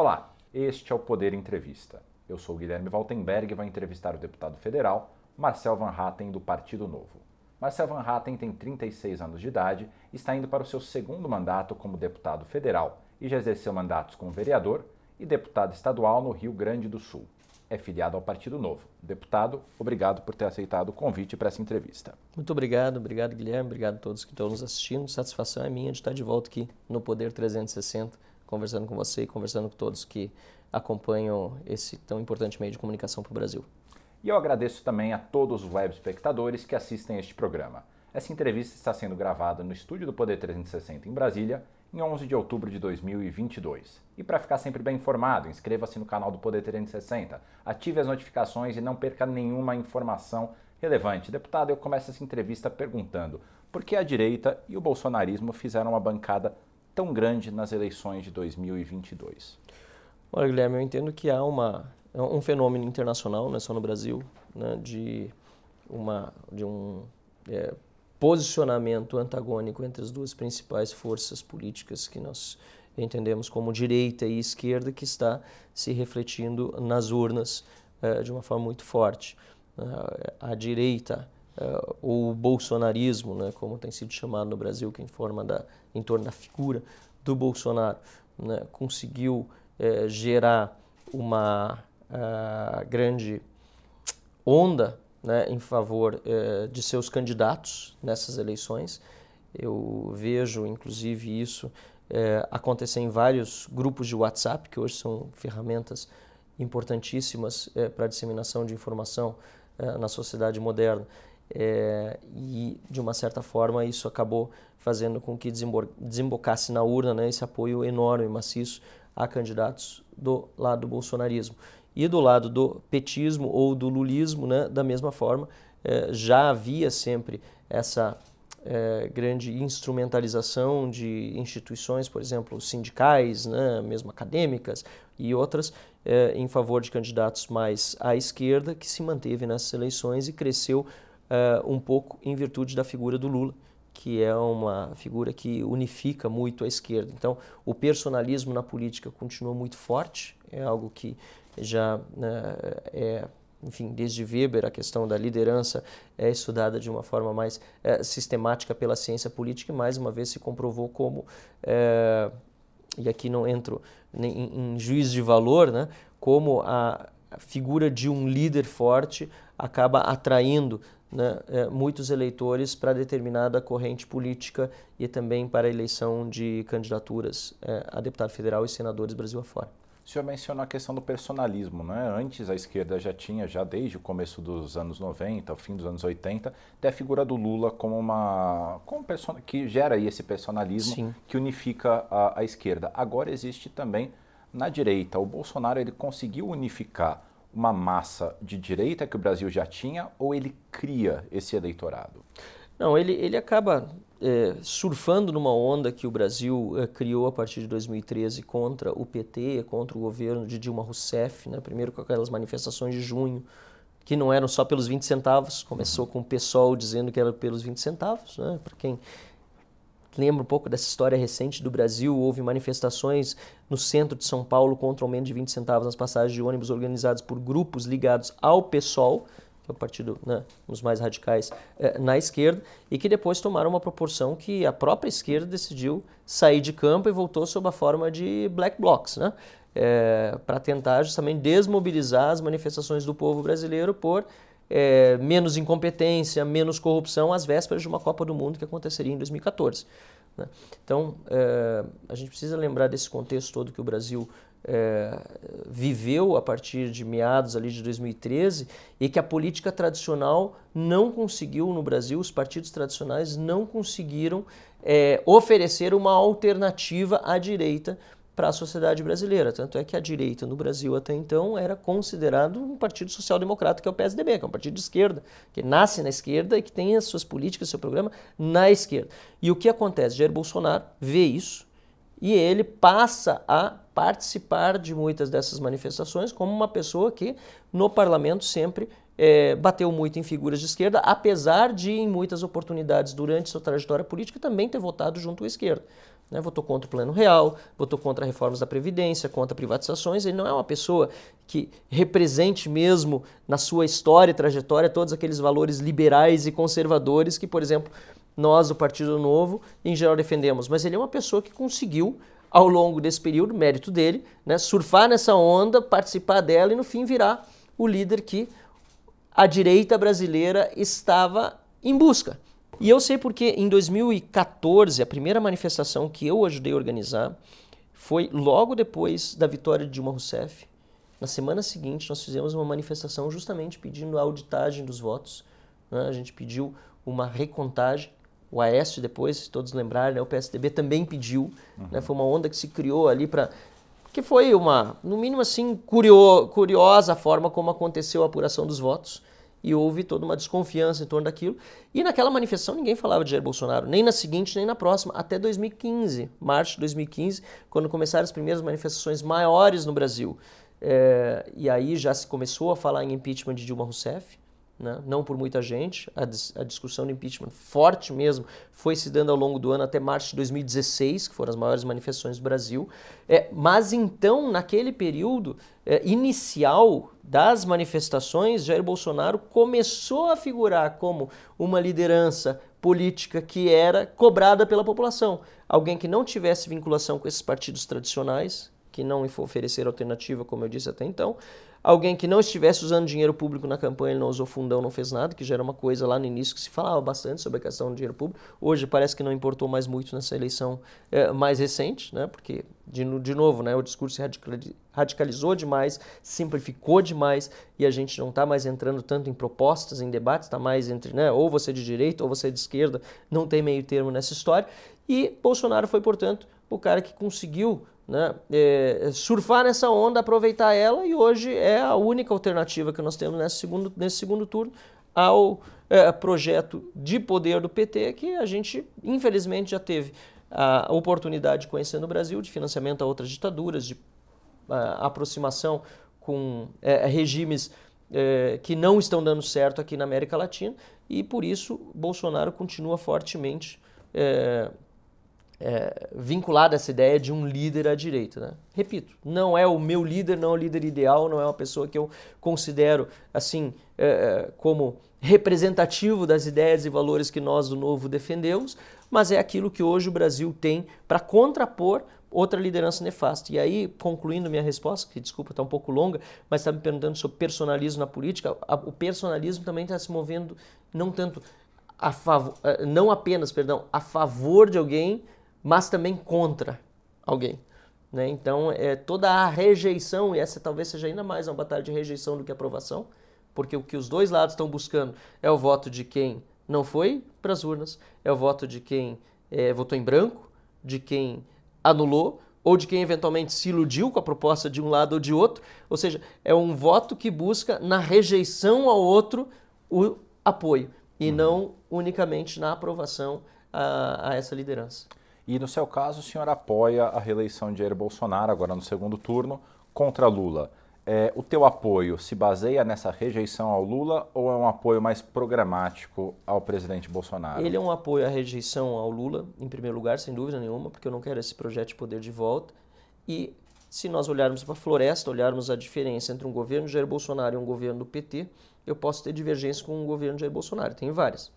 Olá, este é o Poder Entrevista. Eu sou Guilherme Valtenberg e vou entrevistar o deputado federal Marcel Van Hatten, do Partido Novo. Marcel Van Hatten tem 36 anos de idade e está indo para o seu segundo mandato como deputado federal e já exerceu mandatos como vereador e deputado estadual no Rio Grande do Sul. É filiado ao Partido Novo. Deputado, obrigado por ter aceitado o convite para essa entrevista. Muito obrigado, obrigado Guilherme, obrigado a todos que estão nos assistindo. Satisfação é minha de estar de volta aqui no Poder 360, conversando com você e conversando com todos que acompanham esse tão importante meio de comunicação para o Brasil. E eu agradeço também a todos os web espectadores que assistem este programa. Essa entrevista está sendo gravada no estúdio do Poder 360 em Brasília em 11 de outubro de 2022. E para ficar sempre bem informado, inscreva-se no canal do Poder 360, ative as notificações e não perca nenhuma informação relevante. Deputado, eu começo essa entrevista perguntando por que a direita e o bolsonarismo fizeram uma bancada tão grande nas eleições de 2022? Olha, Guilherme, eu entendo que há uma, um fenômeno internacional, não é só no Brasil, né, de, uma, de um é, posicionamento antagônico entre as duas principais forças políticas que nós entendemos como direita e esquerda, que está se refletindo nas urnas uh, de uma forma muito forte. Uh, a direita, uh, o bolsonarismo, né, como tem sido chamado no Brasil, que é em forma da, em torno da figura do Bolsonaro, né, conseguiu gerar uma grande onda né, em favor eh, de seus candidatos nessas eleições. Eu vejo, inclusive, isso eh, acontecer em vários grupos de WhatsApp, que hoje são ferramentas importantíssimas eh, para a disseminação de informação na sociedade moderna. E, de uma certa forma, isso acabou fazendo com que desembocasse na urna né, esse apoio enorme, maciço, a candidatos do lado do bolsonarismo. E do lado do petismo ou do lulismo, né, da mesma forma, eh, já havia sempre essa eh, grande instrumentalização de instituições, por exemplo, sindicais, né, mesmo acadêmicas e outras, eh, em favor de candidatos mais à esquerda, que se manteve nessas eleições e cresceu um pouco em virtude da figura do Lula que é uma figura que unifica muito a esquerda. Então, o personalismo na política continua muito forte, é algo que já né, é enfim, desde Weber, a questão da liderança é estudada de uma forma mais é, sistemática pela ciência política e mais uma vez se comprovou como, é, e aqui não entro em, em juízo de valor, né, como a figura de um líder forte acaba atraindo né, é, muitos eleitores para determinada corrente política e também para a eleição de candidaturas é, a deputado federal e senadores Brasil afora. O senhor mencionou a questão do personalismo, né? Antes a esquerda já tinha, já desde o começo dos anos 90, o fim dos anos 80, até a figura do Lula como uma como que gera aí esse personalismo Sim. que unifica a, a esquerda. Agora existe também na direita. O Bolsonaro ele conseguiu unificar uma massa de direita que o Brasil já tinha ou ele cria esse eleitorado? Não, ele, ele acaba é, surfando numa onda que o Brasil é, criou a partir de 2013 contra o PT, contra o governo de Dilma Rousseff, né? primeiro com aquelas manifestações de junho, que não eram só pelos 20 centavos, começou com o PSOL dizendo que era pelos 20 centavos, né? para quem lembra um pouco dessa história recente do Brasil, houve manifestações no centro de São Paulo contra o aumento de 20 centavos nas passagens de ônibus organizados por grupos ligados ao PSOL, que é o partido né, os mais radicais eh, na esquerda, e que depois tomaram uma proporção que a própria esquerda decidiu sair de campo e voltou sob a forma de black blocs, né? É, para tentar justamente desmobilizar as manifestações do povo brasileiro por é, menos incompetência, menos corrupção às vésperas de uma Copa do Mundo que aconteceria em 2014. Né? Então, é, a gente precisa lembrar desse contexto todo que o Brasil é, viveu a partir de meados ali de 2013 e que a política tradicional não conseguiu no Brasil, os partidos tradicionais não conseguiram é, oferecer uma alternativa à direita para a sociedade brasileira. Tanto é que a direita no Brasil até então era considerado um partido social-democrata, que é o PSDB, que é um partido de esquerda, que nasce na esquerda e que tem as suas políticas, seu programa na esquerda. E o que acontece? Jair Bolsonaro vê isso e ele passa a participar de muitas dessas manifestações como uma pessoa que no parlamento sempre é, bateu muito em figuras de esquerda, apesar de, em muitas oportunidades durante sua trajetória política, também ter votado junto à esquerda. Né? Votou contra o Plano Real, votou contra reformas da Previdência, contra privatizações. Ele não é uma pessoa que represente mesmo na sua história e trajetória todos aqueles valores liberais e conservadores que, por exemplo, nós do Partido Novo, em geral, defendemos. Mas ele é uma pessoa que conseguiu ao longo desse período, mérito dele, né, surfar nessa onda, participar dela e no fim virar o líder que a direita brasileira estava em busca. E eu sei porque em 2014, a primeira manifestação que eu ajudei a organizar foi logo depois da vitória de Dilma Rousseff. Na semana seguinte, nós fizemos uma manifestação justamente pedindo a auditagem dos votos. Né? A gente pediu uma recontagem. O Aécio, depois, se todos lembrarem, né? o PSDB também pediu. Uhum. Né? Foi uma onda que se criou ali para que foi uma, no mínimo assim, curio, curiosa a forma como aconteceu a apuração dos votos e houve toda uma desconfiança em torno daquilo. E naquela manifestação ninguém falava de Jair Bolsonaro, nem na seguinte, nem na próxima, até 2015, março de 2015, quando começaram as primeiras manifestações maiores no Brasil. É, e aí já se começou a falar em impeachment de Dilma Rousseff né? não por muita gente. A, dis a, discussão do impeachment forte mesmo foi se dando ao longo do ano até março de 2016, que foram as maiores manifestações do Brasil. É, mas então, naquele período é, inicial das manifestações, Jair Bolsonaro começou a figurar como uma liderança política que era cobrada pela população. Alguém que não tivesse vinculação com esses partidos tradicionais, que não ofereceram alternativa, como eu disse até então, alguém que não estivesse usando dinheiro público na campanha, ele não usou fundão, não fez nada, que já era uma coisa lá no início que se falava bastante sobre a questão do dinheiro público. Hoje parece que não importou mais muito nessa eleição é, mais recente, né? porque, de, de novo, né, o discurso se radicalizou demais, simplificou demais e a gente não está mais entrando tanto em propostas, em debates, está mais entre né, ou você de direita ou você de esquerda, não tem meio termo nessa história. E Bolsonaro foi, portanto, o cara que conseguiu né, é, surfar nessa onda, aproveitar ela e hoje é a única alternativa que nós temos nesse segundo, nesse segundo turno ao é, projeto de poder do PT que a gente infelizmente já teve a oportunidade de conhecer no Brasil, de financiamento a outras ditaduras, de a, aproximação com é, regimes é, que não estão dando certo aqui na América Latina e por isso Bolsonaro continua fortemente é, é, vinculado a essa ideia de um líder à direita. Né? Repito, não é o meu líder, não é o líder ideal, não é uma pessoa que eu considero assim é, é, como representativo das ideias e valores que nós do Novo defendemos, mas é aquilo que hoje o Brasil tem para contrapor outra liderança nefasta. E aí, concluindo minha resposta, que desculpa está um pouco longa, mas está me perguntando sobre personalismo na política, o personalismo também está se movendo não tanto a favor, é, não apenas, perdão, a favor de alguém, mas também contra alguém. Né? Então, é, toda a rejeição, e essa talvez seja ainda mais uma batalha de rejeição do que aprovação, porque o que os dois lados estão buscando é o voto de quem não foi para as urnas, é o voto de quem é, votou em branco, de quem anulou, ou de quem eventualmente se iludiu com a proposta de um lado ou de outro. Ou seja, é um voto que busca na rejeição ao outro o apoio, e uhum. não unicamente na aprovação a, a essa liderança. E no seu caso, o senhor apoia a reeleição de Jair Bolsonaro, agora no segundo turno, contra Lula. É, o teu apoio se baseia nessa rejeição ao Lula ou é um apoio mais programático ao presidente Bolsonaro? Ele é um apoio à rejeição ao Lula, em primeiro lugar, sem dúvida nenhuma, porque eu não quero esse projeto de poder de volta. E se nós olharmos para a floresta, olharmos a diferença entre um governo de Jair Bolsonaro e um governo do PT, eu posso ter divergência com um governo de Jair Bolsonaro. Tem várias.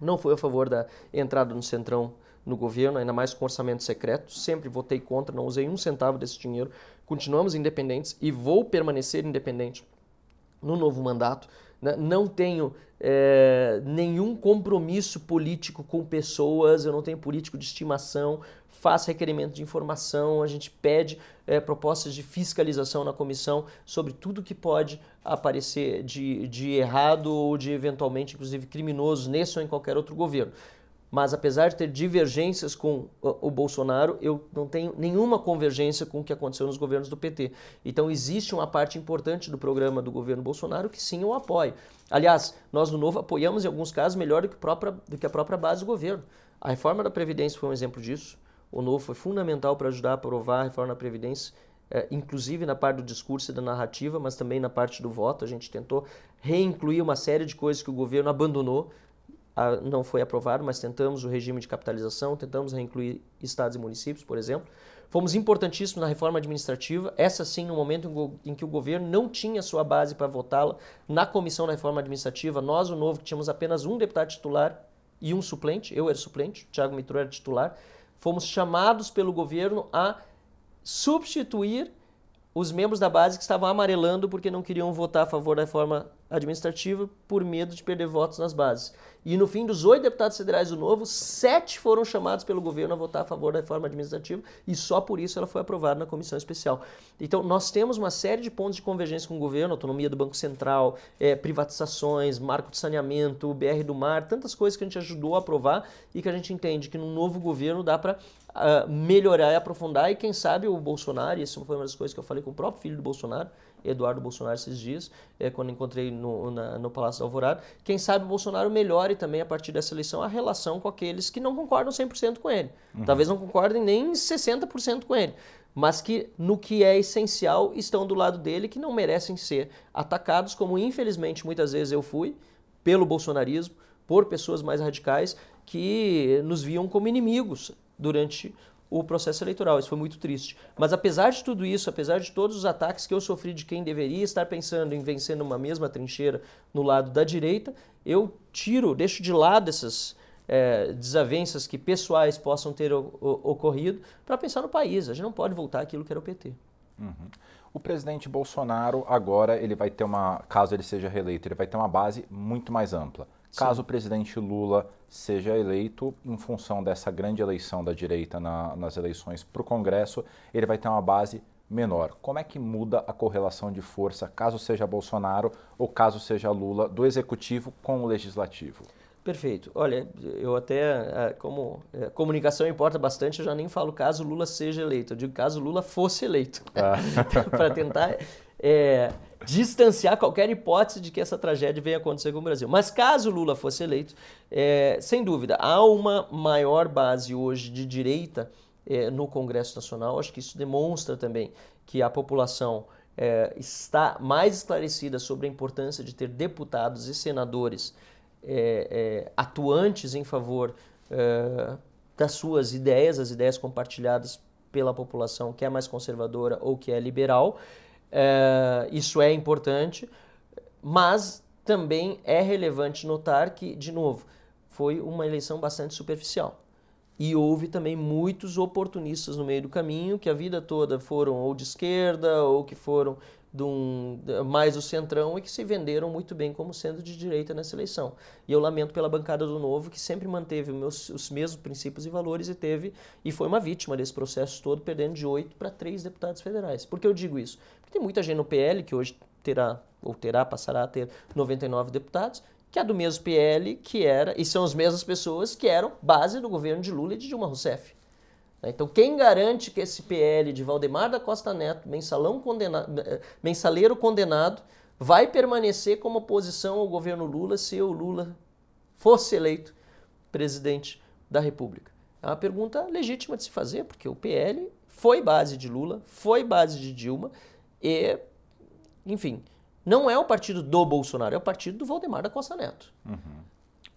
Não foi a favor da entrada no Centrão no governo, ainda mais com orçamento secreto. Sempre votei contra, não usei um centavo desse dinheiro. Continuamos independentes e vou permanecer independente no novo mandato. Né? Não tenho é, nenhum compromisso político com pessoas, eu não tenho político de estimação, faço requerimento de informação, a gente pede é, propostas de fiscalização na comissão sobre tudo que pode aparecer de, de errado ou de eventualmente, inclusive, criminoso nesse ou em qualquer outro governo. Mas apesar de ter divergências com o Bolsonaro, eu não tenho nenhuma convergência com o que aconteceu nos governos do PT. Então existe uma parte importante do programa do governo Bolsonaro que sim eu apoio. Aliás, nós no Novo apoiamos em alguns casos melhor do que, própria, do que a própria base do governo. A reforma da Previdência foi um exemplo disso. O Novo foi fundamental para ajudar a aprovar a reforma da Previdência é, inclusive na parte do discurso e da narrativa, mas também na parte do voto. A gente tentou reincluir uma série de coisas que o governo abandonou, a, não foi aprovado, mas tentamos o regime de capitalização, tentamos reincluir estados e municípios, por exemplo. Fomos importantíssimos na reforma administrativa, essa sim no momento em que o governo não tinha sua base para votá-la na comissão da reforma administrativa. Nós, o Novo, que tínhamos apenas um deputado titular e um suplente, eu era suplente, o Thiago Mitro era titular, fomos chamados pelo governo a substituir os membros da base que estavam amarelando porque não queriam votar a favor da reforma administrativa por medo de perder votos nas bases. E no fim dos oito deputados federais do Novo, sete foram chamados pelo governo a votar a favor da reforma administrativa e só por isso ela foi aprovada na comissão especial. Então nós temos uma série de pontos de convergência com o governo, autonomia do Banco Central, é, privatizações, marco de saneamento, BR do Mar, tantas coisas que a gente ajudou a aprovar e que a gente entende que no novo governo dá para uh, melhorar e aprofundar, e quem sabe o Bolsonaro, e isso foi uma das coisas que eu falei com o próprio filho do Bolsonaro, Eduardo Bolsonaro, esses dias, é, quando encontrei no, na, no Palácio da Alvorada, quem sabe o Bolsonaro melhore também, a partir dessa eleição, a relação com aqueles que não concordam 100% com ele. Uhum. Talvez não concordem nem 60% com ele mas que no que é essencial estão do lado dele, que não merecem ser atacados, como infelizmente muitas vezes eu fui, pelo bolsonarismo, por pessoas mais radicais que nos viam como inimigos durante o processo eleitoral. Isso foi muito triste. Mas apesar de tudo isso, apesar de todos os ataques que eu sofri de quem deveria estar pensando em vencer numa mesma trincheira no lado da direita, eu tiro, deixo de lado essas é, desavenças que pessoais possam ter ocorrido para pensar no país. A gente não pode voltar àquilo que era o PT. Uhum. O presidente Bolsonaro agora ele vai ter uma, caso ele seja reeleito, ele vai ter uma base muito mais ampla. Caso Sim. o presidente Lula seja eleito, em função dessa grande eleição da direita na, nas eleições para o Congresso, ele vai ter uma base menor. Como é que muda a correlação de força, caso seja Bolsonaro ou caso seja Lula, do executivo com o legislativo? Perfeito. Olha, eu até, como é, comunicação importa bastante, eu já nem falo caso Lula seja eleito, eu digo caso Lula fosse eleito. Ah. Para tentar é, distanciar qualquer hipótese de que essa tragédia venha acontecer com o Brasil. Mas caso Lula fosse eleito, é, sem dúvida, há uma maior base hoje de direita é, no Congresso Nacional. Acho que isso demonstra também que a população é, está mais esclarecida sobre a importância de ter deputados e senadores é, é, atuantes em favor é, das suas ideias, as ideias compartilhadas pela população que é mais conservadora ou que é liberal. É, isso é importante, mas também é relevante notar que, de novo, foi uma eleição bastante superficial. E houve também muitos oportunistas no meio do caminho que a vida toda foram ou de esquerda ou que foram um, mais o centrão e que se venderam muito bem como sendo de direita nessa eleição. E eu lamento pela bancada do Novo que sempre manteve os, meus, os mesmos princípios e valores e teve e foi uma vítima desse processo todo, perdendo de oito para três deputados federais. Por que eu digo isso? Porque tem muita gente no PL que hoje terá ou terá passará a ter 99 deputados que é do mesmo PL que era e são as mesmas pessoas que eram base do governo de Lula e de Dilma Rousseff. Né? Então, quem garante que esse PL de Valdemar da Costa Neto, mensalão condenado, eh, mensaleiro condenado, vai permanecer como oposição ao governo Lula se o Lula fosse eleito presidente da República? É uma pergunta legítima de se fazer, porque o PL foi base de Lula, foi base de Dilma e, enfim, não é o partido do Bolsonaro, é o partido do Valdemar da Costa Neto. Uhum.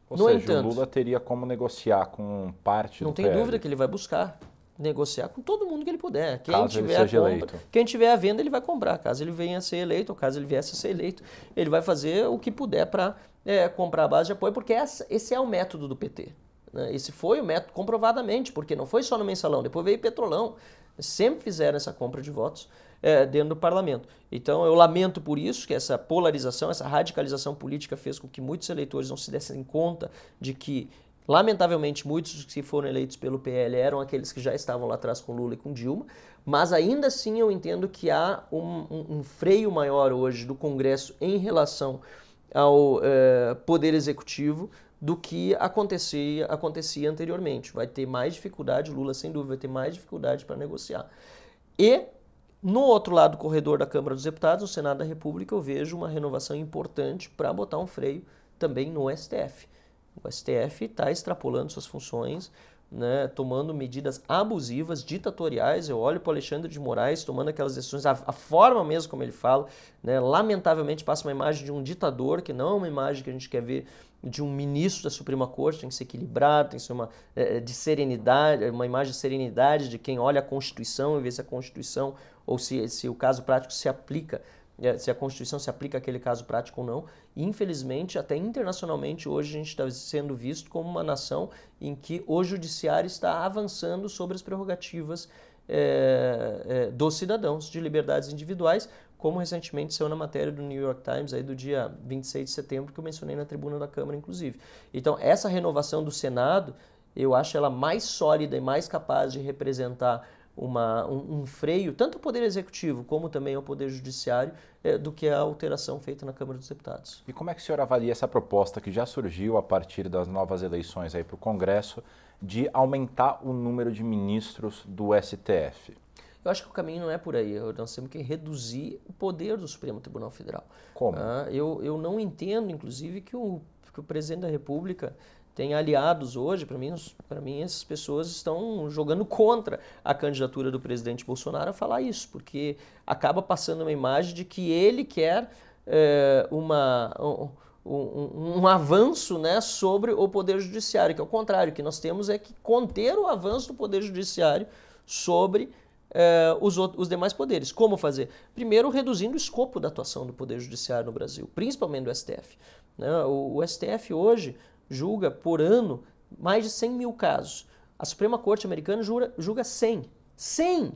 Ou no seja, entanto, o Lula teria como negociar com parte não do Não tem dúvida que ele vai buscar negociar com todo mundo que ele puder. Quem caso tiver ele compra, eleito. Quem tiver a venda, ele vai comprar. Caso ele venha a ser eleito, ou caso ele viesse a ser eleito, ele vai fazer o que puder para é, comprar a base de apoio, porque essa, esse é o método do PT. Né? Esse foi o método, comprovadamente, porque não foi só no mensalão, depois veio Petrolão. Sempre fizeram essa compra de votos é, dentro do parlamento. Então eu lamento por isso que essa polarização, essa radicalização política fez com que muitos eleitores não se dessem conta de que Lamentavelmente, muitos que foram eleitos pelo PL eram aqueles que já estavam lá atrás com Lula e com Dilma, mas ainda assim eu entendo que há um, um, um freio maior hoje do Congresso em relação ao eh, Poder Executivo do que acontecia, acontecia anteriormente. Vai ter mais dificuldade, Lula sem dúvida vai ter mais dificuldade para negociar. E no outro lado do corredor da Câmara dos Deputados, no Senado da República, eu vejo uma renovação importante para botar um freio também no STF. O STF está extrapolando suas funções né, tomando medidas abusivas, ditatoriais. Eu olho para o Alexandre de Moraes tomando aquelas decisões, a, a forma mesmo como ele fala, né, lamentavelmente passa uma imagem de um ditador, que não é uma imagem que a gente quer ver de um ministro da Suprema Corte, tem que ser equilibrado, tem que ser uma é, de serenidade, uma imagem de serenidade de quem olha a Constituição e vê se a Constituição ou se, se o caso prático se aplica é, se a Constituição se aplica àquele caso prático ou não. E, infelizmente, até internacionalmente, hoje a gente está sendo visto como uma nação em que o judiciário está avançando sobre as prerrogativas é, é, dos cidadãos de liberdades individuais, como recentemente saiu na matéria do New York Times aí do dia 26 de setembro, que eu mencionei na tribuna da Câmara, inclusive. Então, essa renovação do Senado, eu acho ela mais sólida e mais capaz de representar uma, um, um, freio, tanto ao Poder Executivo como também ao Poder Judiciário, é, do que a alteração feita na Câmara dos Deputados. E como é que o senhor avalia essa proposta que já surgiu a partir das novas eleições para o Congresso de aumentar o número de ministros do STF? Eu acho que o caminho não é por aí. Nós temos que reduzir o poder do Supremo Tribunal Federal. Como? Ah, eu, eu não entendo, inclusive, que o, que o presidente da República tem aliados hoje, para mim, para mim essas pessoas estão jogando contra a candidatura do presidente Bolsonaro a falar isso, porque acaba passando uma imagem de que ele quer é, uma, um, um, avanço né, sobre o Poder Judiciário, que é o contrário, o que nós temos é que conter o avanço do Poder Judiciário sobre é, os, os demais poderes. Como fazer? Primeiro, reduzindo o escopo da atuação do Poder Judiciário no Brasil, principalmente do STF. Né? O, o STF hoje julga por ano mais de 100 mil casos. A Suprema Corte Americana julga, julga 100. 100!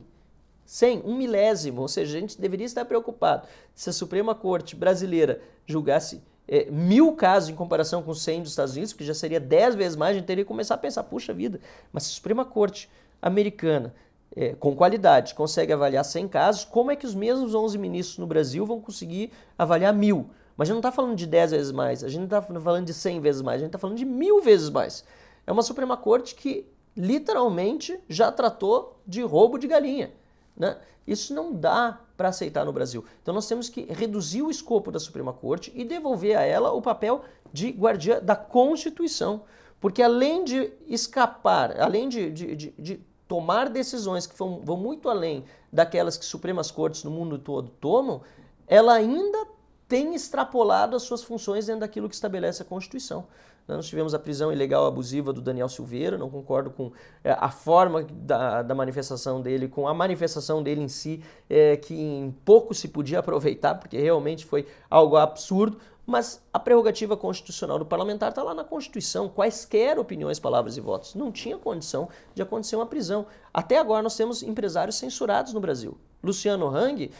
100, um milésimo. Ou seja, a gente deveria estar preocupado se a Suprema Corte brasileira julgasse é, mil casos em comparação com 100 dos Estados Unidos, que já seria 10 vezes mais, a gente teria que começar a pensar, puxa vida, mas se a Suprema Corte americana, é, com qualidade, consegue avaliar 100 casos, como é que os mesmos 11 ministros no Brasil vão conseguir avaliar mil? Mas a gente não está falando de 10 vezes mais, a gente não está falando de 100 vezes mais, a gente está falando de mil vezes mais. É uma Suprema Corte que literalmente já tratou de roubo de galinha. Né? Isso não dá para aceitar no Brasil. Então nós temos que reduzir o escopo da Suprema Corte e devolver a ela o papel de guardiã da Constituição. Porque além de escapar, além de, de, de, de tomar decisões que vão, vão muito além daquelas que Supremas Cortes no mundo todo tomam, ela ainda tem extrapolado as suas funções dentro daquilo que estabelece a Constituição. Nós tivemos a prisão ilegal abusiva do Daniel Silveira, não concordo com é, a forma da, da, manifestação dele, com a manifestação dele em si, é, que em pouco se podia aproveitar, porque realmente foi algo absurdo, mas a prerrogativa constitucional do parlamentar está lá na Constituição, quaisquer opiniões, palavras e votos. Não tinha condição de acontecer uma prisão. Até agora nós temos empresários censurados no Brasil. Luciano Hang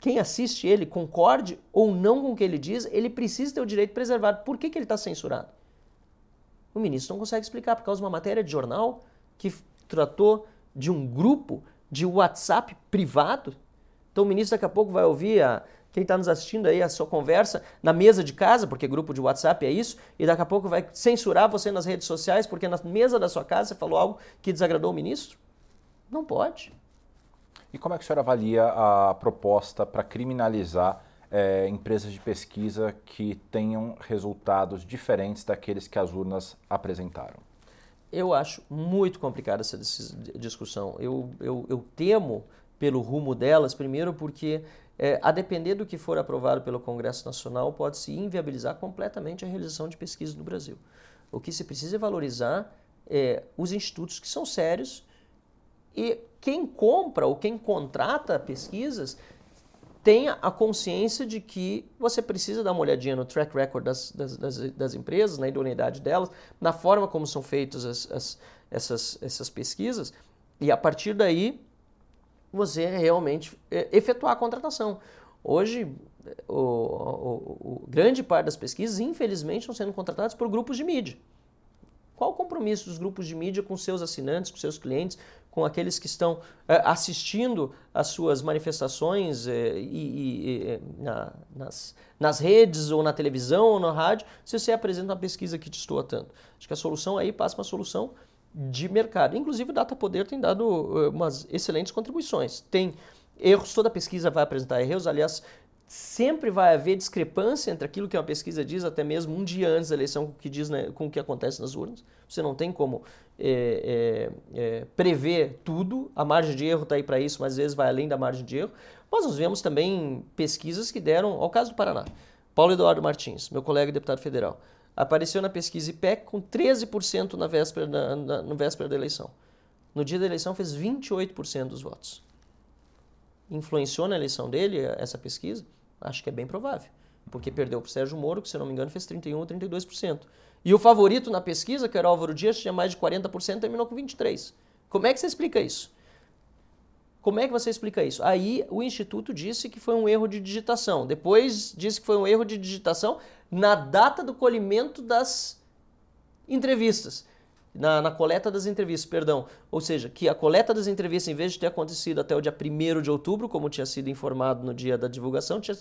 quem assiste ele, concorde ou não com o que ele diz, ele precisa ter o direito preservado. Por que, que ele está censurado? O ministro não consegue explicar, por causa de uma matéria de jornal que tratou de um grupo de WhatsApp privado. Então o ministro daqui a pouco vai ouvir a, quem está nos assistindo aí a sua conversa na mesa de casa, porque grupo de WhatsApp é isso, e daqui a pouco vai censurar você nas redes sociais porque na mesa da sua casa você falou algo que desagradou o ministro? Não pode. E como é que o senhor avalia a proposta para criminalizar é, empresas de pesquisa que tenham resultados diferentes daqueles que as urnas apresentaram? Eu acho muito complicada essa discussão. Eu, eu, eu temo pelo rumo delas, primeiro porque, é, a depender do que for aprovado pelo Congresso Nacional, pode-se inviabilizar completamente a realização de pesquisa no Brasil. O que se precisa é valorizar é, os institutos que são sérios e quem compra ou quem contrata pesquisas tenha a consciência de que você precisa dar uma olhadinha no track record das, das, das, das empresas, na idoneidade delas, na forma como são feitas as, as, essas, essas pesquisas, e a partir daí você realmente é, efetuar a contratação. Hoje, o, o, o, grande parte das pesquisas, infelizmente, estão sendo contratadas por grupos de mídia. Qual o compromisso dos grupos de mídia com seus assinantes, com seus clientes, com aqueles que estão é, assistindo às suas manifestações é, e, e é, na, nas, nas redes ou na televisão ou na rádio, se você apresenta uma pesquisa que te estou tanto. Acho que a solução aí passa uma solução de mercado. Inclusive o Data Poder tem dado umas excelentes contribuições. Tem erros, toda pesquisa vai apresentar erros, aliás, sempre vai haver discrepância entre aquilo que uma pesquisa diz, até mesmo um dia antes da eleição, com o que, diz, né, com o que acontece nas urnas. Você não tem como é, é, é, prever tudo, a margem de erro está aí para isso, mas às vezes vai além da margem de erro. Mas nós vemos também pesquisas que deram, ao caso do Paraná, Paulo Eduardo Martins, meu colega deputado federal, apareceu na pesquisa IPEC com 13% na véspera, na, na, no véspera da eleição. No dia da eleição fez 28% dos votos. Influenciou na eleição dele essa pesquisa? Acho que é bem provável. Porque perdeu para o Sérgio Moro, que se não me engano fez 31% ou 32%. E o favorito na pesquisa, que era o Álvaro Dias, tinha mais de 40%, terminou com 23%. Como é que você explica isso? Como é que você explica isso? Aí o Instituto disse que foi um erro de digitação. Depois disse que foi um erro de digitação na data do colhimento das entrevistas na, na, coleta das entrevistas, perdão. Ou seja, que a coleta das entrevistas, em vez de ter acontecido até o dia 1 de outubro, como tinha sido informado no dia da divulgação, tinha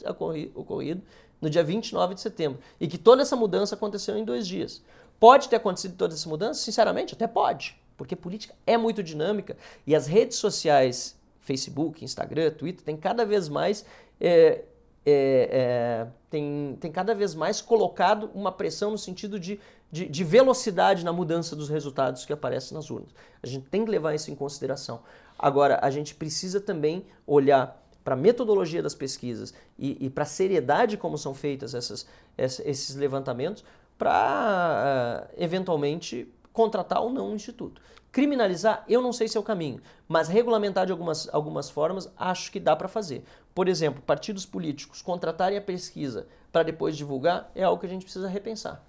ocorrido no dia 29 de setembro. E que toda essa mudança aconteceu em dois dias. Pode ter acontecido toda essa mudança? Sinceramente, até pode. Porque política é muito dinâmica e as redes sociais, Facebook, Instagram, Twitter, tem cada vez mais. É, é, é, tem, tem cada vez mais colocado uma pressão no sentido de de, de, velocidade na mudança dos resultados que aparecem nas urnas. A gente tem que levar isso em consideração. Agora, a gente precisa também olhar para a metodologia das pesquisas e, e para a seriedade como são feitas essas, esses levantamentos para, uh, eventualmente, contratar ou não um instituto. Criminalizar, eu não sei se é o caminho, mas regulamentar de algumas, algumas formas, acho que dá para fazer. Por exemplo, partidos políticos contratarem a pesquisa para depois divulgar é algo que a gente precisa repensar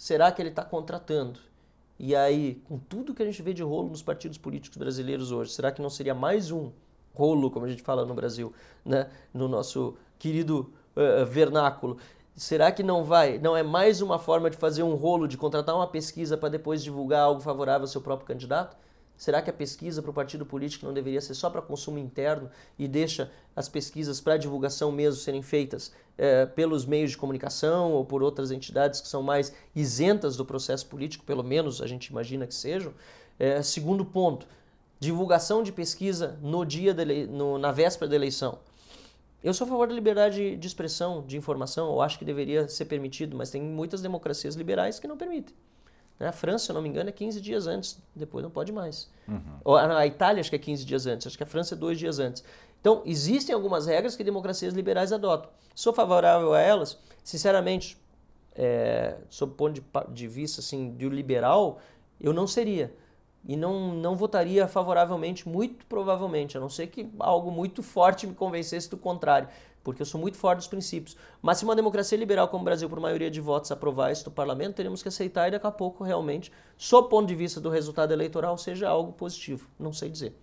será que ele está contratando? E aí, com tudo que a gente vê de rolo nos partidos políticos brasileiros hoje, será que não seria mais um rolo, como a gente fala no Brasil, né? no nosso querido uh, vernáculo? Será que não vai, não é mais uma forma de fazer um rolo, de contratar uma pesquisa para depois divulgar algo favorável ao seu próprio candidato? Será que a pesquisa para o partido político não deveria ser só para consumo interno e deixa as pesquisas para divulgação mesmo serem feitas é, pelos meios de comunicação ou por outras entidades que são mais isentas do processo político, pelo menos a gente imagina que sejam? É, segundo ponto, divulgação de pesquisa no dia no, na véspera da eleição. Eu sou a favor da liberdade de expressão, de informação, eu acho que deveria ser permitido, mas tem muitas democracias liberais que não permitem. Né? A França, se eu não me engano, é 15 dias antes, depois não pode mais. Uhum. A Itália acho que é 15 dias antes, acho que a França é dois dias antes. Então, existem algumas regras que democracias liberais adotam. Sou favorável a elas, sinceramente, é, sob o ponto de, de vista assim, de liberal, eu não seria. E não, não votaria favoravelmente, muito provavelmente, a não ser que algo muito forte me convencesse do contrário porque eu sou muito forte dos princípios. Mas se uma democracia liberal como o Brasil, por maioria de votos, aprovar isso do parlamento, teremos que aceitar e daqui a pouco, realmente, o ponto de vista do resultado eleitoral, seja algo positivo. Não sei dizer.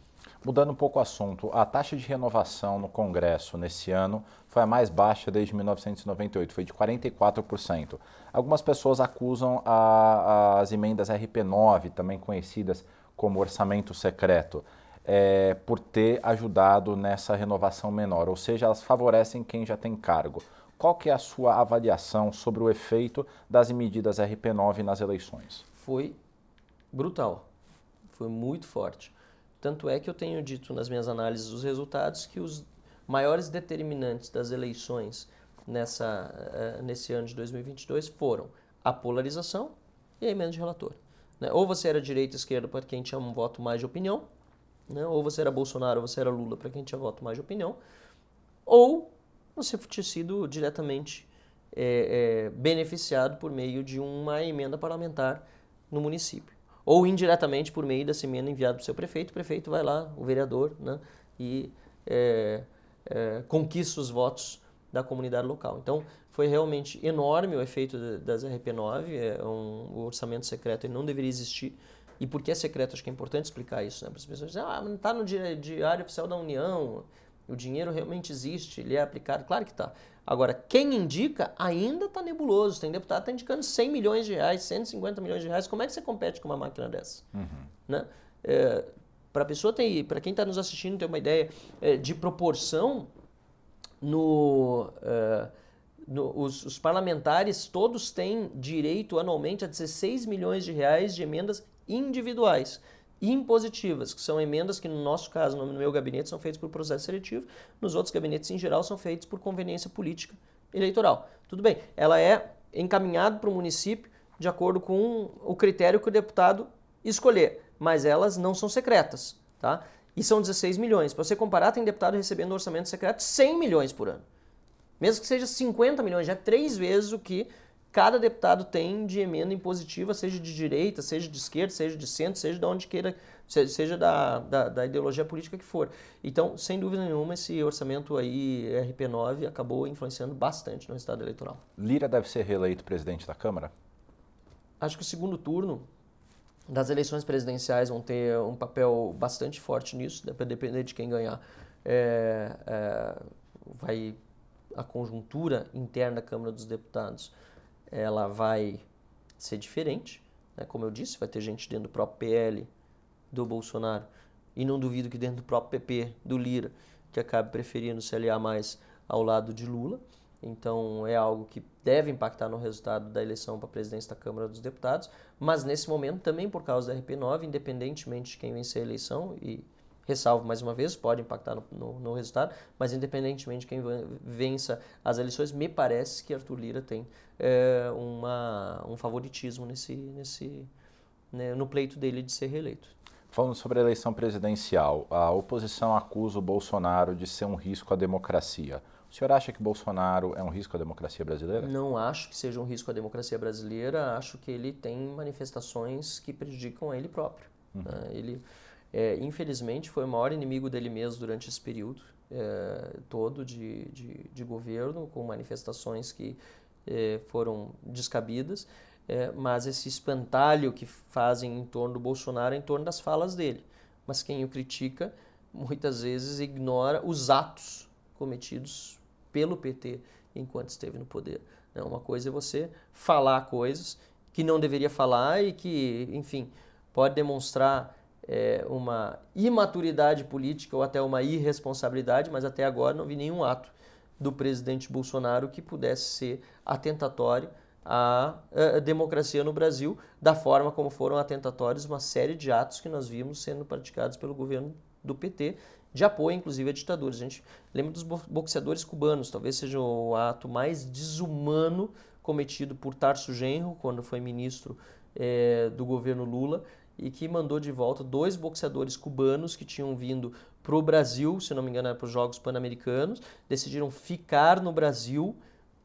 Mudando um pouco o assunto, a taxa de renovação no Congresso nesse ano foi a mais baixa desde 1998, foi de 44%. Algumas pessoas acusam a, as emendas RP9, também conhecidas como orçamento secreto é, por ter ajudado nessa renovação menor, ou seja, elas favorecem quem já tem cargo. Qual que é a sua avaliação sobre o efeito das medidas RP9 nas eleições? Foi brutal, foi muito forte. Tanto é que eu tenho dito nas minhas análises dos resultados que os maiores determinantes das eleições nessa, uh, nesse ano de 2022 foram a polarização e a emenda de relator. Né? Ou você era direita ou esquerda para quem tinha um voto mais de opinião, né? Ou você era Bolsonaro ou você era Lula, para quem tinha voto mais de opinião, ou você tinha sido diretamente é, é, beneficiado por meio de uma emenda parlamentar no município. Ou indiretamente por meio dessa emenda enviada para o seu prefeito, o prefeito vai lá, o vereador, né, e é, é conquista os votos da comunidade local. Então, foi realmente enorme o efeito das RP9, é um, o orçamento secreto não deveria existir, e por que é secreto? Acho que é importante explicar isso, né? Para as pessoas ah, não está no Diário Oficial da União, o dinheiro realmente existe, ele é aplicado. Claro que está. Agora, quem indica ainda está nebuloso. Tem deputado que está indicando 100 milhões de reais, 150 milhões de reais. Como é que você compete com uma máquina dessa? Uhum. Né? É, para pessoa ter, para quem está nos assistindo ter uma ideia é, de proporção, no, é, no os, os, parlamentares todos têm direito anualmente a 16 milhões de reais de emendas individuais. Impositivas, que são emendas que, no nosso caso, no meu gabinete, são feitas por processo seletivo, nos outros gabinetes, em geral, são feitas por conveniência política eleitoral. Tudo bem, ela é encaminhada para o município de acordo com o critério que o deputado escolher, mas elas não são secretas, tá? E são 16 milhões. Para você comparar, tem deputado recebendo orçamento secreto 100 milhões por ano. Mesmo que seja 50 milhões, já é três vezes o que cada deputado tem de emenda impositiva, seja de direita, seja de esquerda, seja de centro, seja de onde queira, seja da, da, da, ideologia política que for. Então, sem dúvida nenhuma, esse orçamento aí, RP9, acabou influenciando bastante no resultado eleitoral. Lira deve ser reeleito presidente da Câmara? Acho que o segundo turno das eleições presidenciais vão ter um papel bastante forte nisso, depender de quem ganhar. É, é, vai a conjuntura interna da Câmara dos Deputados ela vai ser diferente. Né? Como eu disse, vai ter gente dentro do próprio PL do Bolsonaro e não duvido que dentro do próprio PP do Lira que acabe preferindo se aliar mais ao lado de Lula. Então é algo que deve impactar no resultado da eleição para a presidência da Câmara dos Deputados, mas nesse momento também por causa da RP9, independentemente de quem vencer a eleição e ressalvo mais uma vez, pode impactar no, no, no, resultado, mas independentemente de quem vença as eleições, me parece que Arthur Lira tem é, uma, um favoritismo nesse, nesse, né, no pleito dele de ser reeleito. Falando sobre a eleição presidencial, a oposição acusa o Bolsonaro de ser um risco à democracia. O senhor acha que Bolsonaro é um risco à democracia brasileira? Não acho que seja um risco à democracia brasileira. Acho que ele tem manifestações que prejudicam a ele próprio. Uhum. Né? Ele, é, infelizmente, foi o maior inimigo dele mesmo durante esse período é, todo de, de, de, governo, com manifestações que é, foram descabidas, é, mas esse espantalho que fazem em torno do Bolsonaro é em torno das falas dele. Mas quem o critica muitas vezes ignora os atos cometidos pelo PT enquanto esteve no poder. Né? Uma coisa é você falar coisas que não deveria falar e que, enfim, pode demonstrar é, uma imaturidade política ou até uma irresponsabilidade, mas até agora não vi nenhum ato do presidente Bolsonaro que pudesse ser atentatório à, à democracia no Brasil, da forma como foram atentatórios uma série de atos que nós vimos sendo praticados pelo governo do PT, de apoio inclusive a ditaduras. A gente lembra dos boxeadores cubanos, talvez seja o ato mais desumano cometido por Tarso Genro, quando foi ministro é, do governo Lula, e que mandou de volta dois boxeadores cubanos que tinham vindo para o Brasil, se não me engano, para os Jogos Pan-Americanos, decidiram ficar no Brasil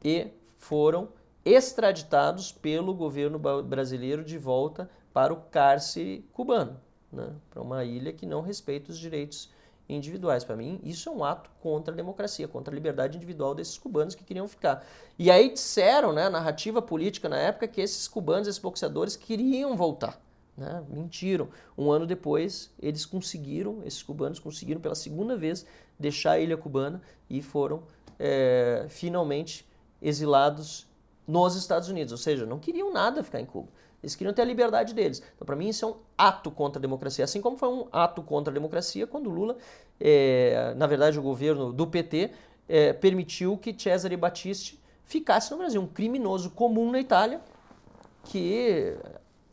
e foram extraditados pelo governo brasileiro de volta para o cárcere cubano, né? para uma ilha que não respeita os direitos individuais. Para mim, isso é um ato contra a democracia, contra a liberdade individual desses cubanos que queriam ficar. E aí disseram, né, narrativa política na época, que esses cubanos, esses boxeadores, queriam voltar. Né? Mentiram. Um ano depois, eles conseguiram, esses cubanos conseguiram pela segunda vez deixar a ilha cubana e foram é, finalmente exilados nos Estados Unidos. Ou seja, não queriam nada ficar em Cuba. Eles queriam ter a liberdade deles. Então, para mim, isso é um ato contra a democracia. Assim como foi um ato contra a democracia quando Lula, é, na verdade, o governo do PT, é, permitiu que Cesare Battisti ficasse no Brasil. Um criminoso comum na Itália que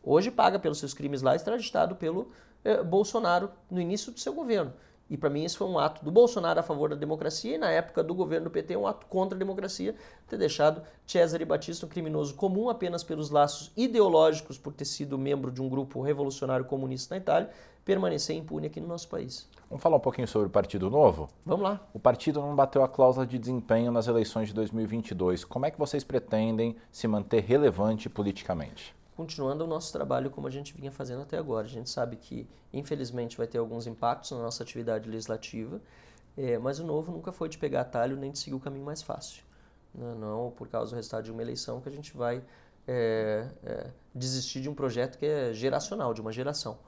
Hoje paga pelos seus crimes lá, extraditado pelo eh, Bolsonaro no início do seu governo. E para mim isso foi um ato do Bolsonaro a favor da democracia e na época do governo do PT um ato contra a democracia ter deixado Cesare Batista um criminoso comum apenas pelos laços ideológicos por ter sido membro de um grupo revolucionário comunista na Itália permanecer impune aqui no nosso país. Vamos falar um pouquinho sobre o Partido Novo? Vamos lá. O partido não bateu a cláusula de desempenho nas eleições de 2022. Como é que vocês pretendem se manter relevante politicamente? Continuando o nosso trabalho como a gente vinha fazendo até agora. A gente sabe que, infelizmente, vai ter alguns impactos na nossa atividade legislativa, é, mas o novo nunca foi de pegar atalho nem de seguir o caminho mais fácil. Não, não por causa do resultado de uma eleição que a gente vai é, é, desistir de um projeto que é geracional, de uma geração.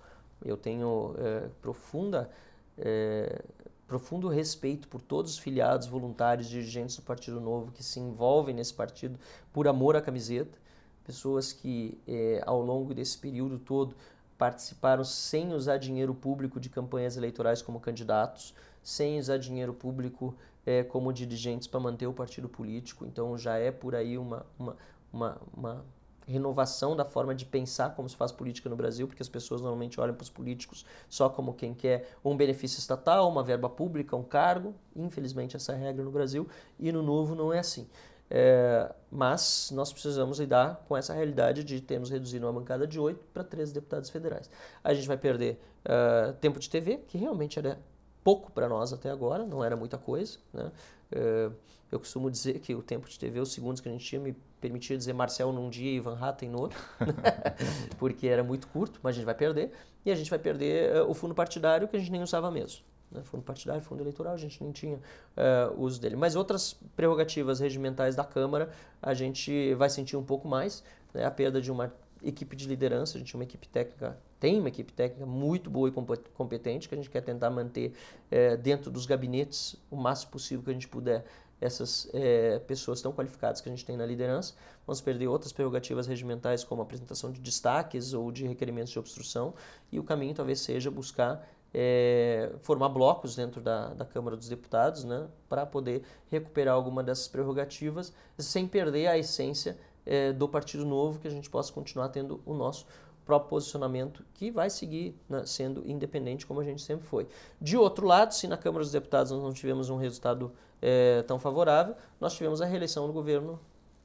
Eu tenho é, profunda, é, profundo respeito por todos os filiados, voluntários, dirigentes do Partido Novo que se envolvem nesse partido por amor à camiseta pessoas que é, ao longo desse período todo participaram sem usar dinheiro público de campanhas eleitorais como candidatos, sem usar dinheiro público é, como dirigentes para manter o partido político. Então já é por aí uma, uma, uma, uma renovação da forma de pensar como se faz política no Brasil, porque as pessoas normalmente olham para os políticos só como quem quer um benefício estatal, uma verba pública, um cargo. Infelizmente, essa é a regra no Brasil e no novo não é assim. É, mas nós precisamos lidar com essa realidade de termos reduzido uma bancada de 8 para 13 deputados federais. A gente vai perder uh, tempo de TV, que realmente era pouco para nós até agora, não era muita coisa. Né? Uh, eu costumo dizer que o tempo de TV, os segundos que a gente tinha, me permitia dizer Marcel num dia e Van Hatten no outro, porque era muito curto, mas a gente vai perder. E a gente vai perder uh, o fundo partidário que a gente nem usava mesmo. Né? Fundo partidário, fundo eleitoral, a gente nem tinha uh, uso dele. Mas outras prerrogativas regimentais da Câmara, a gente vai sentir um pouco mais. Né? A perda de uma equipe de liderança, a gente tinha uma equipe técnica, tem uma equipe técnica muito boa e competente, que a gente quer tentar manter uh, dentro dos gabinetes o máximo possível que a gente puder essas é, pessoas tão qualificadas que a gente tem na liderança. Vamos perder outras prerrogativas regimentais, como apresentação de destaques ou de requerimentos de obstrução, e o caminho talvez seja buscar é, formar blocos dentro da, da Câmara dos Deputados, né, para poder recuperar alguma dessas prerrogativas, sem perder a essência é, do Partido Novo, que a gente possa continuar tendo o nosso próprio posicionamento, que vai seguir né, sendo independente como a gente sempre foi. De outro lado, se na Câmara dos Deputados nós não tivemos um resultado é, tão favorável, nós tivemos a reeleição do governo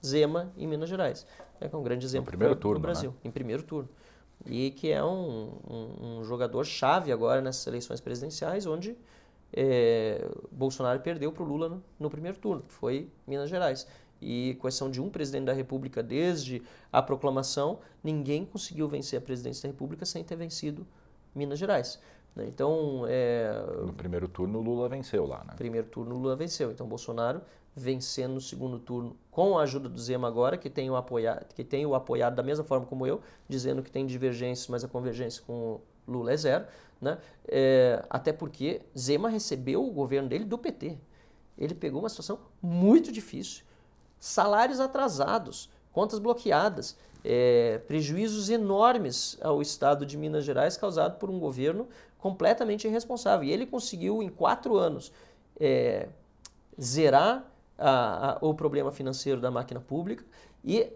Zema em Minas Gerais, é, que é um grande exemplo do né? Brasil, né? em primeiro turno e que é um, um, um jogador chave agora nessas eleições presidenciais, onde é, Bolsonaro perdeu para o Lula no, no, primeiro turno, que foi Minas Gerais. E com exceção de um presidente da República desde a proclamação, ninguém conseguiu vencer a presidência da República sem ter vencido Minas Gerais. Né? Então, é, no primeiro turno, Lula venceu lá, né? Primeiro turno, Lula venceu. Então, Bolsonaro vencendo no segundo turno com a ajuda do Zema agora, que tem o apoiado, que tem o apoiado da mesma forma como eu, dizendo que tem divergências, mas a convergência com o Lula é zero, né? É, até porque Zema recebeu o governo dele do PT. Ele pegou uma situação muito difícil, salários atrasados, contas bloqueadas, é, prejuízos enormes ao Estado de Minas Gerais causado por um governo completamente irresponsável. E ele conseguiu em quatro anos é, zerar a, a, o problema financeiro da máquina pública e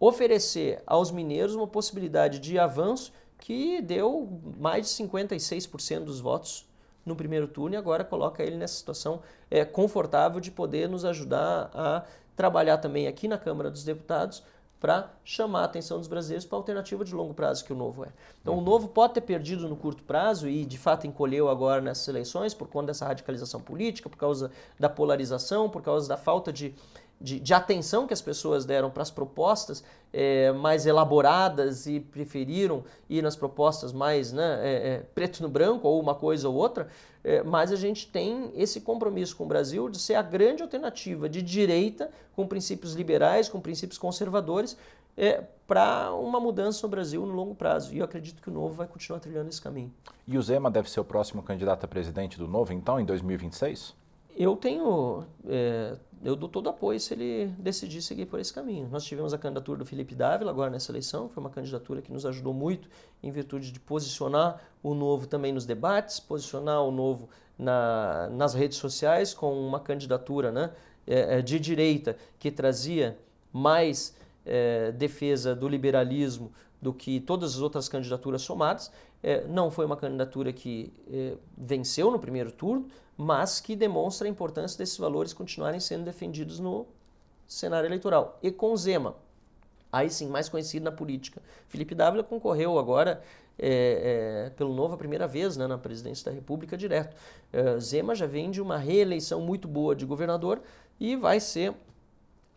oferecer aos mineiros uma possibilidade de avanço que deu mais de 56% dos votos no primeiro turno e agora coloca ele nessa situação é, confortável de poder nos ajudar a trabalhar também aqui na Câmara dos Deputados para chamar a atenção dos brasileiros para a alternativa de longo prazo que o Novo é. Então, o Novo pode ter perdido no curto prazo e, de fato, encolheu agora nessas eleições por conta dessa radicalização política, por causa da polarização, por causa da falta de, de, de atenção que as pessoas deram para as propostas é, mais elaboradas e preferiram ir nas propostas mais né, é, é, preto no branco, ou uma coisa ou outra, é, mas a gente tem esse compromisso com o Brasil de ser a grande alternativa de direita, com princípios liberais, com princípios conservadores, é, para uma mudança no Brasil no longo prazo. E eu acredito que o Novo vai continuar trilhando esse caminho. E o Zema deve ser o próximo candidato a presidente do Novo, então, em 2026? Eu tenho, é, eu dou todo apoio se ele decidir seguir por esse caminho. Nós tivemos a candidatura do Felipe Dávila agora nessa eleição, foi uma candidatura que nos ajudou muito em virtude de posicionar o novo também nos debates, posicionar o novo na, nas redes sociais com uma candidatura né, é, é de direita que trazia mais é, defesa do liberalismo do que todas as outras candidaturas somadas. É, não foi uma candidatura que é, venceu no primeiro turno, mas que demonstra a importância desses valores continuarem sendo defendidos no cenário eleitoral. E com Zema, aí sim, mais conhecido na política. Felipe Dávila concorreu agora é, é, pelo Novo a primeira vez né, na presidência da República direto. É, Zema já vem de uma reeleição muito boa de governador e vai ser,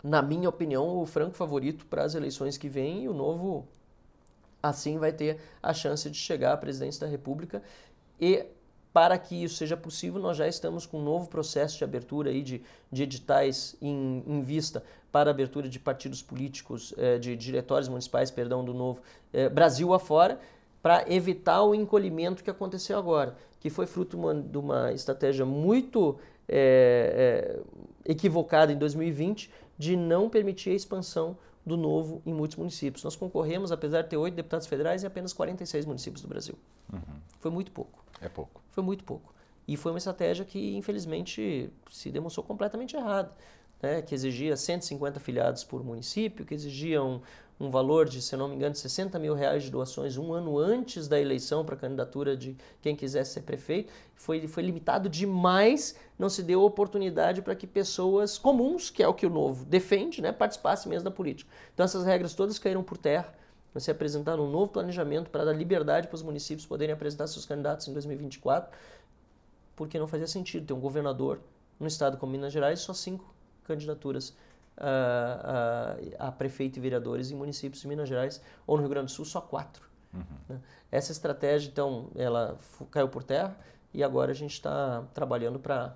na minha opinião, o franco favorito para as eleições que vêm e o Novo assim vai ter a chance de chegar à presidência da República. E para que isso seja possível, nós já estamos com um novo processo de abertura aí de, de editais em, em vista para abertura de partidos políticos, eh, de diretórios municipais, perdão, do novo eh, Brasil afora, para evitar o encolhimento que aconteceu agora, que foi fruto uma, de uma estratégia muito eh, equivocada em 2020 de não permitir a expansão do novo em muitos municípios. Nós concorremos, apesar de ter oito deputados federais, em apenas 46 municípios do Brasil. Uhum. Foi muito pouco. É pouco. Foi muito pouco. E foi uma estratégia que, infelizmente, se demonstrou completamente errada. Né, que exigia 150 filiados por município, que exigia um, valor de, se não me engano, 60 mil reais de doações um ano antes da eleição para a candidatura de quem quisesse ser prefeito. Foi, foi limitado demais, não se deu oportunidade para que pessoas comuns, que é o que o Novo defende, né, participassem mesmo da política. Então essas regras todas caíram por terra. Você apresentar um novo planejamento para dar liberdade para os municípios poderem apresentar seus candidatos em 2024, porque não fazia sentido ter um governador no estado como Minas Gerais só cinco candidaturas a, a, a, prefeito e vereadores em municípios de Minas Gerais ou no Rio Grande do Sul só quatro. Uhum. Né? Essa estratégia, então, ela caiu por terra e agora a gente está trabalhando para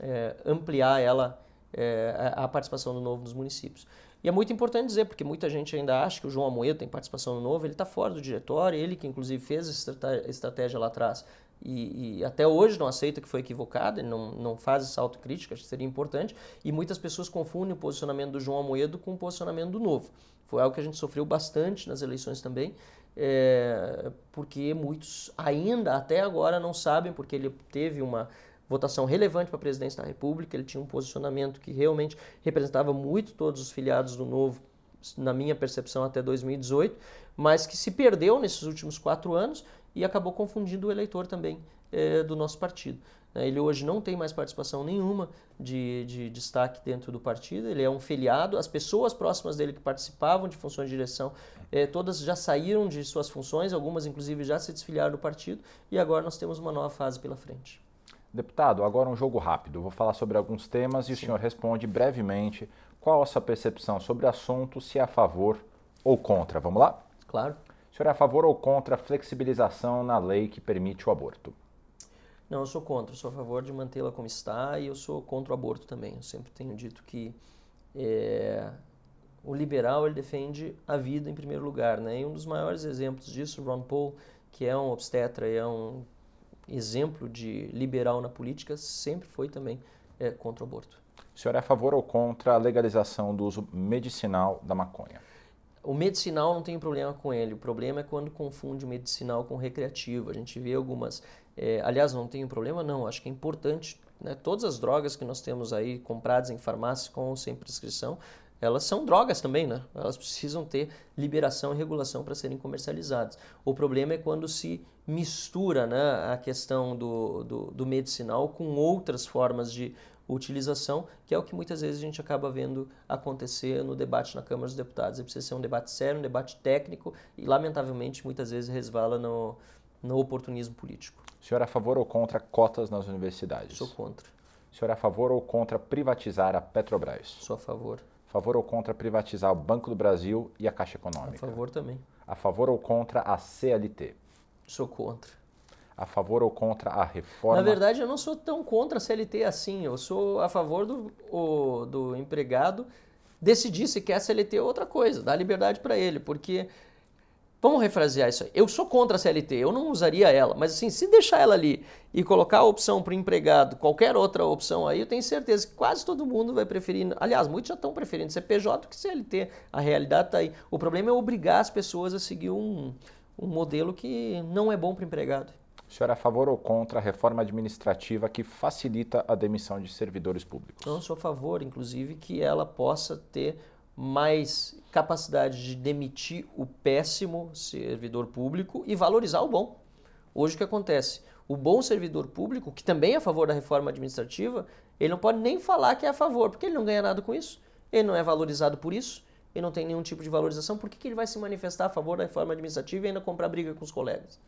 é, ampliar ela, é, a participação do Novo nos municípios. E é muito importante dizer, porque muita gente ainda acha que o João Amoedo tem participação no Novo, ele está fora do diretório, ele que inclusive fez a estratégia lá atrás e, e, até hoje não aceita que foi equivocada, ele não, não faz essa autocrítica, acho que seria importante, e muitas pessoas confundem o posicionamento do João Amoedo com o posicionamento do Novo. Foi algo que a gente sofreu bastante nas eleições também, é, porque muitos ainda, até agora, não sabem, porque ele teve uma votação relevante para a presidência da República, ele tinha um posicionamento que realmente representava muito todos os filiados do Novo, na minha percepção, até 2018, mas que se perdeu nesses últimos quatro anos e acabou confundindo o eleitor também é, do nosso partido. Né? Ele hoje não tem mais participação nenhuma de, de, destaque dentro do partido, ele é um filiado. As pessoas próximas dele que participavam de funções de direção, é, todas já saíram de suas funções, algumas inclusive já se desfiliaram do partido, e agora nós temos uma nova fase pela frente. Deputado, agora um jogo rápido. Vou falar sobre alguns temas e Sim. o senhor responde brevemente qual a sua percepção sobre o assunto, se é a favor ou contra. Vamos lá? Claro. Senhor é a favor ou contra a flexibilização na lei que permite o aborto? Não, eu sou contra. Eu sou a favor de mantê-la como está e eu sou contra o aborto também. Eu sempre tenho dito que é, o liberal ele defende a vida em primeiro lugar. Né? E um dos maiores exemplos disso, Ron Paul, que é um obstetra e é um exemplo de liberal na política, sempre foi também é, contra o aborto. O senhor é a favor ou contra a legalização do uso medicinal da maconha? O medicinal não tem problema com ele, o problema é quando confunde o medicinal com o recreativo. A gente vê algumas. É, aliás, não tem problema, não. Acho que é importante. Né? Todas as drogas que nós temos aí compradas em farmácias com ou sem prescrição, elas são drogas também, né? Elas precisam ter liberação e regulação para serem comercializadas. O problema é quando se mistura né, a questão do, do, do medicinal com outras formas de utilização, que é o que muitas vezes a gente acaba vendo acontecer no debate na Câmara dos Deputados. É precisa ser um debate sério, um debate técnico e, lamentavelmente, muitas vezes resvala no, no oportunismo político. O senhor é a favor ou contra cotas nas universidades? Sou contra. O senhor é a favor ou contra privatizar a Petrobras? Sou a favor. Favor ou contra privatizar o Banco do Brasil e a Caixa Econômica? A favor também. A favor ou contra a CLT? Sou contra a favor ou contra a reforma? Na verdade, eu não sou tão contra a CLT assim. Eu sou a favor do, o, do empregado decidir se quer CLT ou outra coisa, dar liberdade para ele, porque Vamos refrasear isso aí. Eu sou contra a CLT, eu não usaria ela, mas assim, se deixar ela ali e colocar a opção para o empregado, qualquer outra opção aí, eu tenho certeza que quase todo mundo vai preferir. Aliás, muitos já estão preferindo CPJ do que CLT. A realidade está aí. O problema é obrigar as pessoas a seguir um, um modelo que não é bom para o empregado. O senhor é a favor ou contra a reforma administrativa que facilita a demissão de servidores públicos? Eu sou a favor, inclusive, que ela possa ter mais capacidade de demitir o péssimo servidor público e valorizar o bom. Hoje o que acontece? O bom servidor público, que também é a favor da reforma administrativa, ele não pode nem falar que é a favor, porque ele não ganha nada com isso, ele não é valorizado por isso, ele não tem nenhum tipo de valorização, por que, que ele vai se manifestar a favor da reforma administrativa e ainda comprar briga com os colegas?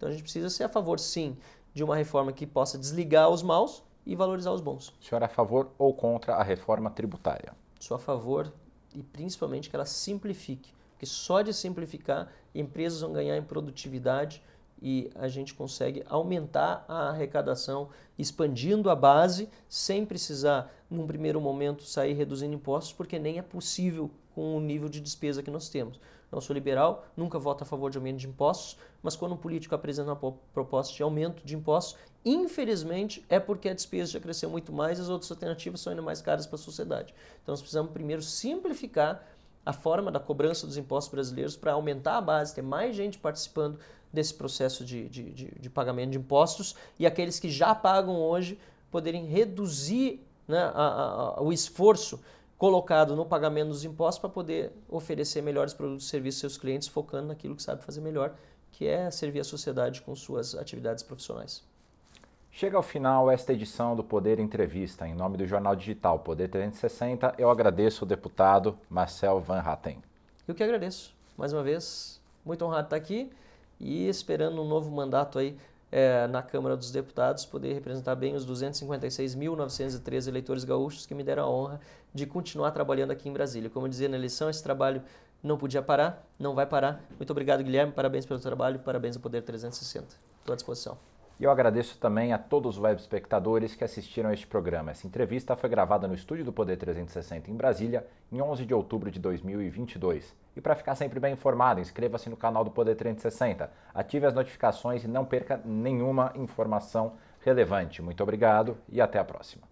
Então a gente precisa ser a favor, sim, de uma reforma que possa desligar os maus e valorizar os bons. O senhor é a favor ou contra a reforma tributária? Sou a favor e principalmente que ela simplifique, porque só de simplificar empresas vão ganhar em produtividade e a gente consegue aumentar a arrecadação, expandindo a base, sem precisar, num primeiro momento, sair reduzindo impostos, porque nem é possível com o nível de despesa que nós temos. Não sou liberal, nunca voto a favor de aumento de impostos, mas quando um político apresenta uma proposta de aumento de impostos, infelizmente é porque a despesa já cresceu muito mais e as outras alternativas são ainda mais caras para a sociedade. Então nós precisamos primeiro simplificar a forma da cobrança dos impostos brasileiros para aumentar a base, ter mais gente participando desse processo de, de, de, de pagamento de impostos e aqueles que já pagam hoje poderem reduzir né, a, a, o esforço colocado no pagamento dos impostos para poder oferecer melhores produtos e serviços aos seus clientes, focando naquilo que sabe fazer melhor, que é servir a sociedade com suas atividades profissionais. Chega ao final esta edição do Poder Entrevista. Em nome do jornal digital Poder 360, eu agradeço o deputado Marcel Van Hatten. Eu que agradeço. Mais uma vez, muito honrado estar aqui e esperando um novo mandato aí é, na Câmara dos Deputados, poder representar bem os 256.913 eleitores gaúchos que me deram a honra de continuar trabalhando aqui em Brasília. Como eu dizia na eleição, esse trabalho não podia parar, não vai parar. Muito obrigado, Guilherme. Parabéns pelo trabalho, parabéns ao Poder 360. Estou à disposição. E eu agradeço também a todos os web espectadores que assistiram a este programa. Essa entrevista foi gravada no estúdio do Poder 360 em Brasília, em 11 de outubro de 2022. E para ficar sempre bem informado, inscreva-se no canal do Poder 360, ative as notificações e não perca nenhuma informação relevante. Muito obrigado e até a próxima.